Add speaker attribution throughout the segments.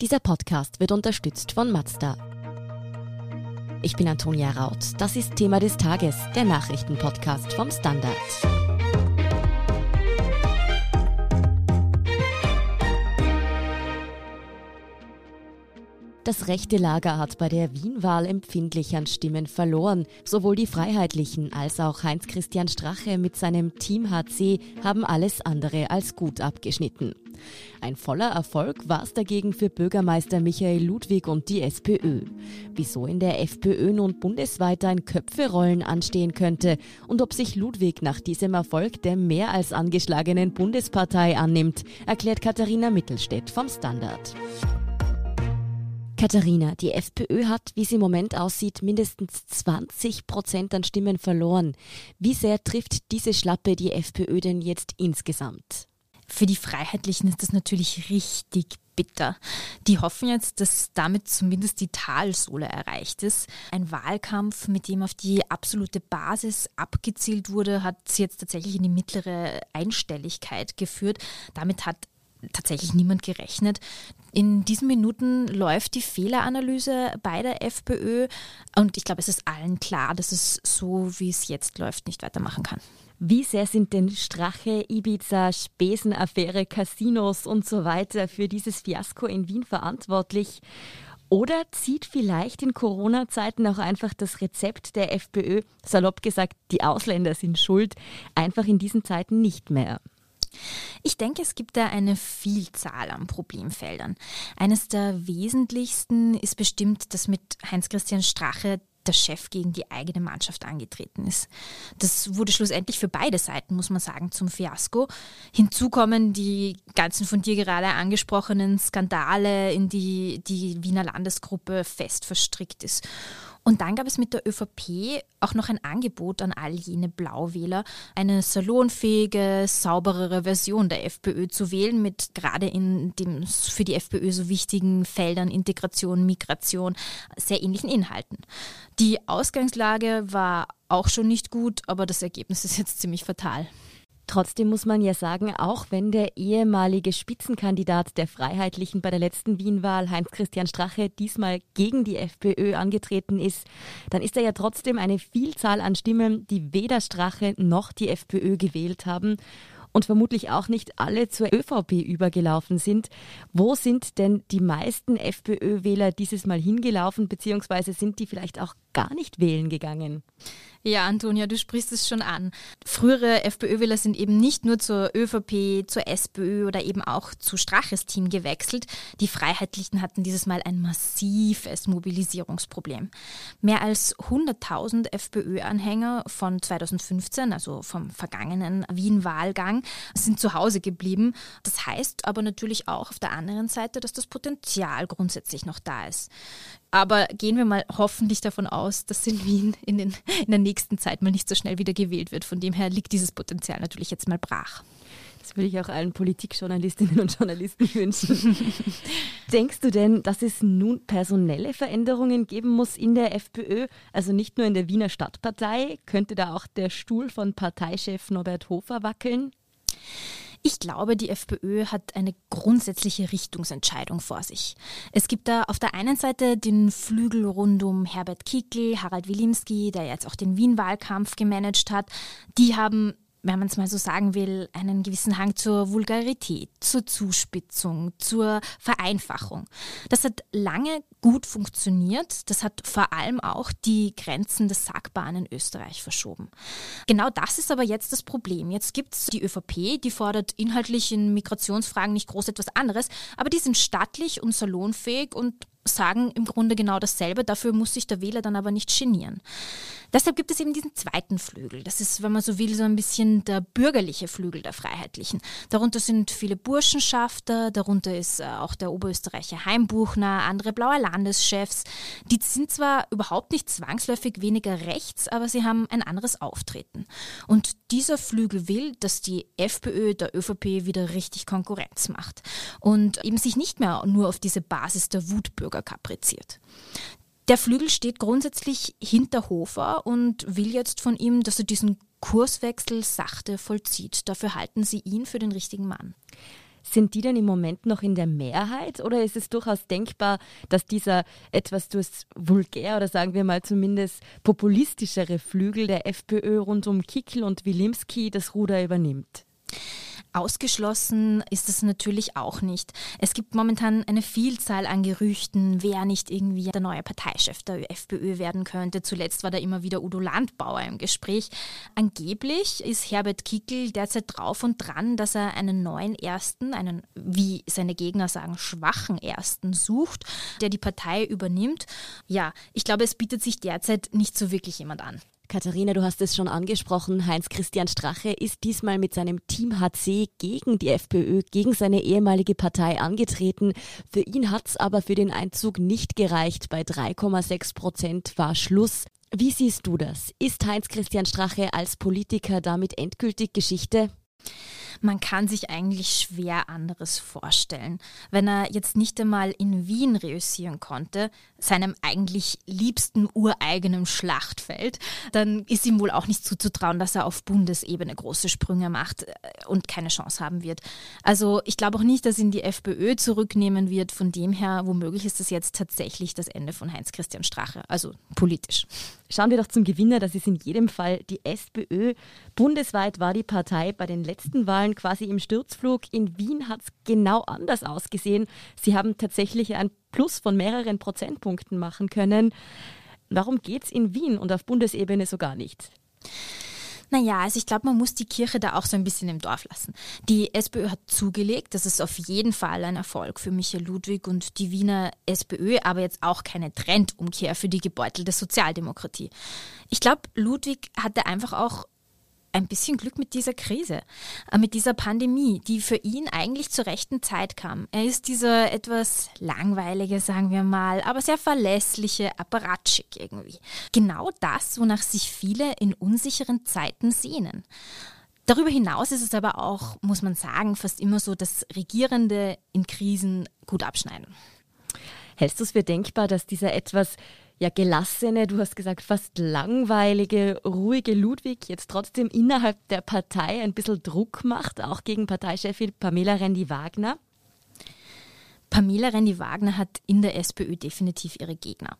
Speaker 1: Dieser Podcast wird unterstützt von Mazda. Ich bin Antonia Raut. Das ist Thema des Tages, der Nachrichtenpodcast vom Standard. Das rechte Lager hat bei der Wien-Wahl empfindlich an Stimmen verloren. Sowohl die Freiheitlichen als auch Heinz-Christian Strache mit seinem Team HC haben alles andere als gut abgeschnitten. Ein voller Erfolg war es dagegen für Bürgermeister Michael Ludwig und die SPÖ. Wieso in der FPÖ nun bundesweit ein Köpferollen anstehen könnte und ob sich Ludwig nach diesem Erfolg der mehr als angeschlagenen Bundespartei annimmt, erklärt Katharina Mittelstädt vom Standard. Katharina, die FPÖ hat, wie es im Moment aussieht, mindestens 20 Prozent an Stimmen verloren. Wie sehr trifft diese Schlappe die FPÖ denn jetzt insgesamt?
Speaker 2: Für die Freiheitlichen ist das natürlich richtig bitter. Die hoffen jetzt, dass damit zumindest die Talsohle erreicht ist. Ein Wahlkampf, mit dem auf die absolute Basis abgezielt wurde, hat sie jetzt tatsächlich in die mittlere Einstelligkeit geführt. Damit hat tatsächlich niemand gerechnet. In diesen Minuten läuft die Fehleranalyse bei der FPÖ und ich glaube, es ist allen klar, dass es so, wie es jetzt läuft, nicht weitermachen kann.
Speaker 1: Wie sehr sind denn Strache, Ibiza, Spesenaffäre, Casinos und so weiter für dieses Fiasko in Wien verantwortlich? Oder zieht vielleicht in Corona-Zeiten auch einfach das Rezept der FPÖ, salopp gesagt, die Ausländer sind schuld, einfach in diesen Zeiten nicht mehr?
Speaker 2: Ich denke, es gibt da eine Vielzahl an Problemfeldern. Eines der wesentlichsten ist bestimmt, dass mit Heinz-Christian Strache der Chef gegen die eigene Mannschaft angetreten ist. Das wurde schlussendlich für beide Seiten, muss man sagen, zum Fiasko. Hinzu kommen die ganzen von dir gerade angesprochenen Skandale, in die die Wiener Landesgruppe fest verstrickt ist. Und dann gab es mit der ÖVP auch noch ein Angebot an all jene Blauwähler, eine salonfähige, sauberere Version der FPÖ zu wählen, mit gerade in den für die FPÖ so wichtigen Feldern Integration, Migration, sehr ähnlichen Inhalten. Die Ausgangslage war auch schon nicht gut, aber das Ergebnis ist jetzt ziemlich fatal.
Speaker 1: Trotzdem muss man ja sagen, auch wenn der ehemalige Spitzenkandidat der Freiheitlichen bei der letzten Wien-Wahl, Heinz-Christian Strache, diesmal gegen die FPÖ angetreten ist, dann ist er ja trotzdem eine Vielzahl an Stimmen, die weder Strache noch die FPÖ gewählt haben und vermutlich auch nicht alle zur ÖVP übergelaufen sind. Wo sind denn die meisten FPÖ-Wähler dieses Mal hingelaufen, beziehungsweise sind die vielleicht auch gar nicht wählen gegangen?
Speaker 2: Ja, Antonia, du sprichst es schon an. Frühere FPÖ-Wähler sind eben nicht nur zur ÖVP, zur SPÖ oder eben auch zu Straches Team gewechselt. Die Freiheitlichen hatten dieses Mal ein massives Mobilisierungsproblem. Mehr als 100.000 FPÖ-Anhänger von 2015, also vom vergangenen Wien-Wahlgang, sind zu Hause geblieben. Das heißt aber natürlich auch auf der anderen Seite, dass das Potenzial grundsätzlich noch da ist. Aber gehen wir mal hoffentlich davon aus, dass in Wien in, den, in der nächsten Zeit mal nicht so schnell wieder gewählt wird. Von dem her liegt dieses Potenzial natürlich jetzt mal brach.
Speaker 1: Das würde ich auch allen Politikjournalistinnen und Journalisten wünschen. Denkst du denn, dass es nun personelle Veränderungen geben muss in der FPÖ? Also nicht nur in der Wiener Stadtpartei? Könnte da auch der Stuhl von Parteichef Norbert Hofer wackeln?
Speaker 2: Ich glaube, die FPÖ hat eine grundsätzliche Richtungsentscheidung vor sich. Es gibt da auf der einen Seite den Flügel rund um Herbert Kickl, Harald Wilimski, der jetzt auch den Wien-Wahlkampf gemanagt hat. Die haben wenn man es mal so sagen will, einen gewissen Hang zur Vulgarität, zur Zuspitzung, zur Vereinfachung. Das hat lange gut funktioniert. Das hat vor allem auch die Grenzen des Sagbaren in Österreich verschoben. Genau das ist aber jetzt das Problem. Jetzt gibt es die ÖVP, die fordert inhaltlich in Migrationsfragen nicht groß etwas anderes, aber die sind stattlich und salonfähig und sagen im Grunde genau dasselbe. Dafür muss sich der Wähler dann aber nicht genieren. Deshalb gibt es eben diesen zweiten Flügel. Das ist, wenn man so will, so ein bisschen der bürgerliche Flügel der Freiheitlichen. Darunter sind viele Burschenschafter, darunter ist äh, auch der Oberösterreicher Heimbuchner, andere blaue Landeschefs. Die sind zwar überhaupt nicht zwangsläufig weniger rechts, aber sie haben ein anderes Auftreten. Und dieser Flügel will, dass die FPÖ der ÖVP wieder richtig Konkurrenz macht und eben sich nicht mehr nur auf diese Basis der Wutbürger kapriziert. Der Flügel steht grundsätzlich hinter Hofer und will jetzt von ihm, dass er diesen Kurswechsel sachte vollzieht. Dafür halten sie ihn für den richtigen Mann.
Speaker 1: Sind die denn im Moment noch in der Mehrheit oder ist es durchaus denkbar, dass dieser etwas durchs vulgär oder sagen wir mal zumindest populistischere Flügel der FPÖ rund um Kickl und Wilimski das Ruder übernimmt?
Speaker 2: Ausgeschlossen ist es natürlich auch nicht. Es gibt momentan eine Vielzahl an Gerüchten, wer nicht irgendwie der neue Parteichef der FPÖ werden könnte. Zuletzt war da immer wieder Udo Landbauer im Gespräch. Angeblich ist Herbert Kickel derzeit drauf und dran, dass er einen neuen Ersten, einen, wie seine Gegner sagen, schwachen Ersten sucht, der die Partei übernimmt. Ja, ich glaube, es bietet sich derzeit nicht so wirklich jemand an.
Speaker 1: Katharina, du hast es schon angesprochen. Heinz-Christian Strache ist diesmal mit seinem Team HC gegen die FPÖ, gegen seine ehemalige Partei angetreten. Für ihn hat es aber für den Einzug nicht gereicht. Bei 3,6 Prozent war Schluss. Wie siehst du das? Ist Heinz-Christian Strache als Politiker damit endgültig Geschichte?
Speaker 2: Man kann sich eigentlich schwer anderes vorstellen. Wenn er jetzt nicht einmal in Wien reüssieren konnte, seinem eigentlich liebsten ureigenen Schlachtfeld, dann ist ihm wohl auch nicht zuzutrauen, dass er auf Bundesebene große Sprünge macht äh, und keine Chance haben wird. Also ich glaube auch nicht, dass ihn die FPÖ zurücknehmen wird. Von dem her, womöglich ist das jetzt tatsächlich das Ende von Heinz-Christian Strache, also politisch.
Speaker 1: Schauen wir doch zum Gewinner, das ist in jedem Fall die SPÖ. Bundesweit war die Partei bei den letzten Wahlen quasi im Sturzflug. In Wien hat es genau anders ausgesehen. Sie haben tatsächlich ein Plus von mehreren Prozentpunkten machen können. Warum geht es in Wien und auf Bundesebene so gar nicht?
Speaker 2: Naja, also ich glaube, man muss die Kirche da auch so ein bisschen im Dorf lassen. Die SPÖ hat zugelegt, das ist auf jeden Fall ein Erfolg für Michael Ludwig und die Wiener SPÖ, aber jetzt auch keine Trendumkehr für die gebeutelte Sozialdemokratie. Ich glaube, Ludwig hatte einfach auch ein bisschen Glück mit dieser Krise, äh, mit dieser Pandemie, die für ihn eigentlich zur rechten Zeit kam. Er ist dieser etwas langweilige, sagen wir mal, aber sehr verlässliche Apparatschik irgendwie. Genau das, wonach sich viele in unsicheren Zeiten sehnen. Darüber hinaus ist es aber auch, muss man sagen, fast immer so, dass Regierende in Krisen gut abschneiden.
Speaker 1: Hältst du es für denkbar, dass dieser etwas ja gelassene, du hast gesagt fast langweilige, ruhige Ludwig jetzt trotzdem innerhalb der Partei ein bisschen Druck macht, auch gegen Parteichefin Pamela Rendi-Wagner?
Speaker 2: Pamela Rendi-Wagner hat in der SPÖ definitiv ihre Gegner.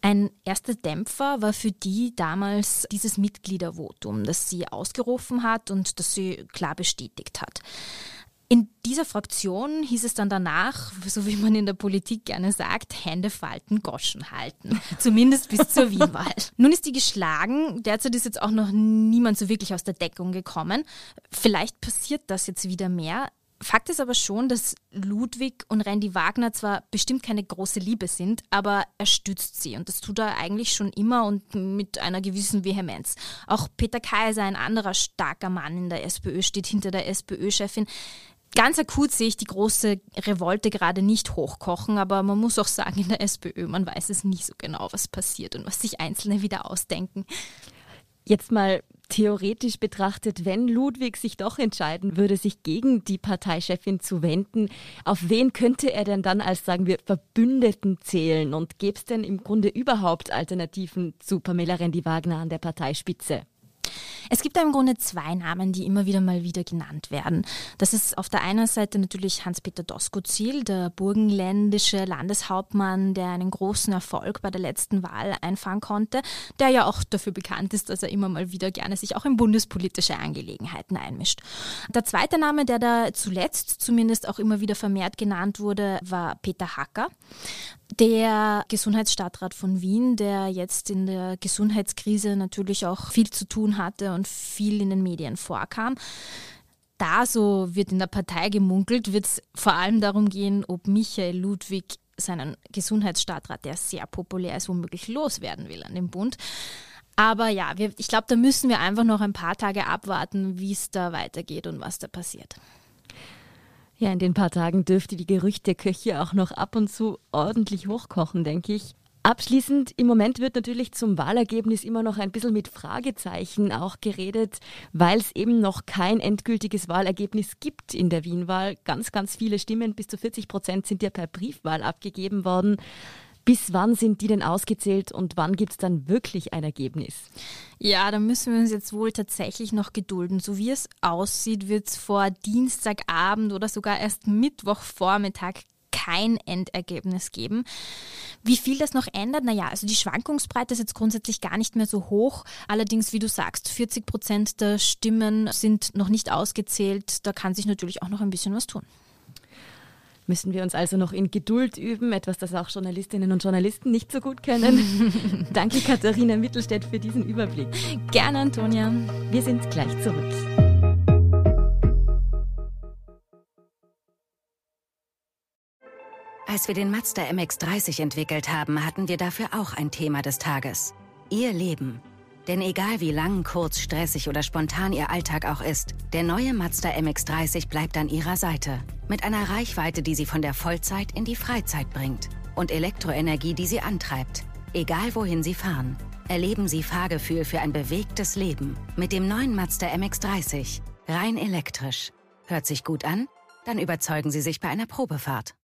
Speaker 2: Ein erster Dämpfer war für die damals dieses Mitgliedervotum, das sie ausgerufen hat und das sie klar bestätigt hat. In dieser Fraktion hieß es dann danach, so wie man in der Politik gerne sagt, Hände falten, Goschen halten. Zumindest bis zur Wienwahl. Nun ist die geschlagen. Derzeit ist jetzt auch noch niemand so wirklich aus der Deckung gekommen. Vielleicht passiert das jetzt wieder mehr. Fakt ist aber schon, dass Ludwig und Randy Wagner zwar bestimmt keine große Liebe sind, aber er stützt sie und das tut er eigentlich schon immer und mit einer gewissen Vehemenz. Auch Peter Kaiser, ein anderer starker Mann in der SPÖ, steht hinter der SPÖ-Chefin. Ganz akut sehe ich die große Revolte gerade nicht hochkochen, aber man muss auch sagen, in der SPÖ, man weiß es nie so genau, was passiert und was sich Einzelne wieder ausdenken.
Speaker 1: Jetzt mal theoretisch betrachtet, wenn Ludwig sich doch entscheiden würde, sich gegen die Parteichefin zu wenden, auf wen könnte er denn dann als, sagen wir, Verbündeten zählen? Und gäbe es denn im Grunde überhaupt Alternativen zu Pamela Rendi-Wagner an der Parteispitze?
Speaker 2: Es gibt im Grunde zwei Namen, die immer wieder mal wieder genannt werden. Das ist auf der einen Seite natürlich Hans-Peter Doskozil, der burgenländische Landeshauptmann, der einen großen Erfolg bei der letzten Wahl einfahren konnte, der ja auch dafür bekannt ist, dass er immer mal wieder gerne sich auch in bundespolitische Angelegenheiten einmischt. Der zweite Name, der da zuletzt zumindest auch immer wieder vermehrt genannt wurde, war Peter Hacker. Der Gesundheitsstadtrat von Wien, der jetzt in der Gesundheitskrise natürlich auch viel zu tun hatte und viel in den Medien vorkam. Da, so wird in der Partei gemunkelt, wird es vor allem darum gehen, ob Michael Ludwig seinen Gesundheitsstadtrat, der sehr populär ist, womöglich loswerden will an dem Bund. Aber ja, wir, ich glaube, da müssen wir einfach noch ein paar Tage abwarten, wie es da weitergeht und was da passiert.
Speaker 1: Ja, in den paar Tagen dürfte die Gerüchteküche auch noch ab und zu ordentlich hochkochen, denke ich. Abschließend, im Moment wird natürlich zum Wahlergebnis immer noch ein bisschen mit Fragezeichen auch geredet, weil es eben noch kein endgültiges Wahlergebnis gibt in der Wienwahl. Ganz, ganz viele Stimmen, bis zu 40 Prozent sind ja per Briefwahl abgegeben worden. Bis wann sind die denn ausgezählt und wann gibt es dann wirklich ein Ergebnis?
Speaker 2: Ja, da müssen wir uns jetzt wohl tatsächlich noch gedulden. So wie es aussieht, wird es vor Dienstagabend oder sogar erst Mittwochvormittag kein Endergebnis geben. Wie viel das noch ändert? Naja, also die Schwankungsbreite ist jetzt grundsätzlich gar nicht mehr so hoch. Allerdings, wie du sagst, 40 Prozent der Stimmen sind noch nicht ausgezählt. Da kann sich natürlich auch noch ein bisschen was tun.
Speaker 1: Müssen wir uns also noch in Geduld üben, etwas, das auch Journalistinnen und Journalisten nicht so gut können. Danke, Katharina Mittelstädt, für diesen Überblick.
Speaker 2: Gerne, Antonia.
Speaker 1: Wir sind gleich zurück.
Speaker 3: Als wir den Mazda MX30 entwickelt haben, hatten wir dafür auch ein Thema des Tages. Ihr Leben. Denn egal wie lang, kurz, stressig oder spontan Ihr Alltag auch ist, der neue Mazda MX30 bleibt an Ihrer Seite. Mit einer Reichweite, die Sie von der Vollzeit in die Freizeit bringt. Und Elektroenergie, die Sie antreibt. Egal wohin Sie fahren. Erleben Sie Fahrgefühl für ein bewegtes Leben. Mit dem neuen Mazda MX30. Rein elektrisch. Hört sich gut an? Dann überzeugen Sie sich bei einer Probefahrt.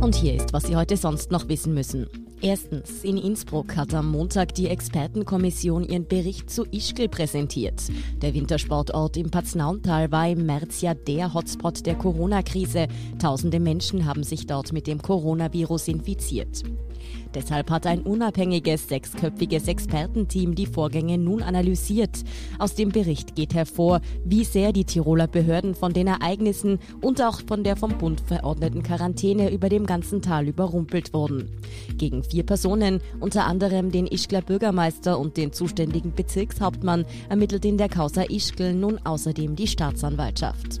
Speaker 1: Und hier ist, was Sie heute sonst noch wissen müssen. Erstens, in Innsbruck hat am Montag die Expertenkommission ihren Bericht zu Ischgl präsentiert. Der Wintersportort im Paznauntal war im März ja der Hotspot der Corona-Krise. Tausende Menschen haben sich dort mit dem Coronavirus infiziert. Deshalb hat ein unabhängiges sechsköpfiges Expertenteam die Vorgänge nun analysiert. Aus dem Bericht geht hervor, wie sehr die Tiroler Behörden von den Ereignissen und auch von der vom Bund verordneten Quarantäne über dem ganzen Tal überrumpelt wurden. Gegen vier Personen, unter anderem den Ischgler Bürgermeister und den zuständigen Bezirkshauptmann, ermittelt in der Causa Ischgl nun außerdem die Staatsanwaltschaft.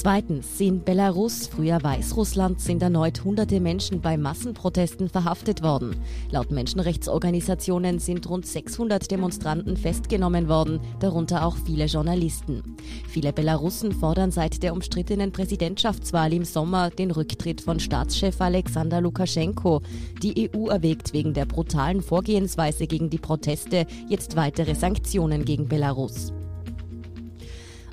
Speaker 1: Zweitens, in Belarus, früher Weißrussland, sind erneut hunderte Menschen bei Massenprotesten verhaftet worden. Laut Menschenrechtsorganisationen sind rund 600 Demonstranten festgenommen worden, darunter auch viele Journalisten. Viele Belarussen fordern seit der umstrittenen Präsidentschaftswahl im Sommer den Rücktritt von Staatschef Alexander Lukaschenko. Die EU erwägt wegen der brutalen Vorgehensweise gegen die Proteste jetzt weitere Sanktionen gegen Belarus.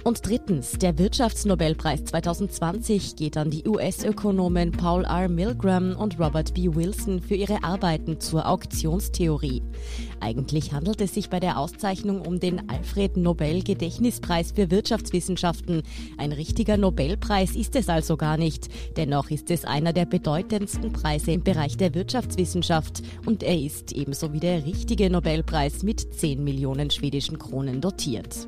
Speaker 1: Und drittens, der Wirtschaftsnobelpreis 2020 geht an die US-Ökonomen Paul R. Milgram und Robert B. Wilson für ihre Arbeiten zur Auktionstheorie. Eigentlich handelt es sich bei der Auszeichnung um den Alfred Nobel Gedächtnispreis für Wirtschaftswissenschaften. Ein richtiger Nobelpreis ist es also gar nicht. Dennoch ist es einer der bedeutendsten Preise im Bereich der Wirtschaftswissenschaft und er ist ebenso wie der richtige Nobelpreis mit 10 Millionen schwedischen Kronen dotiert.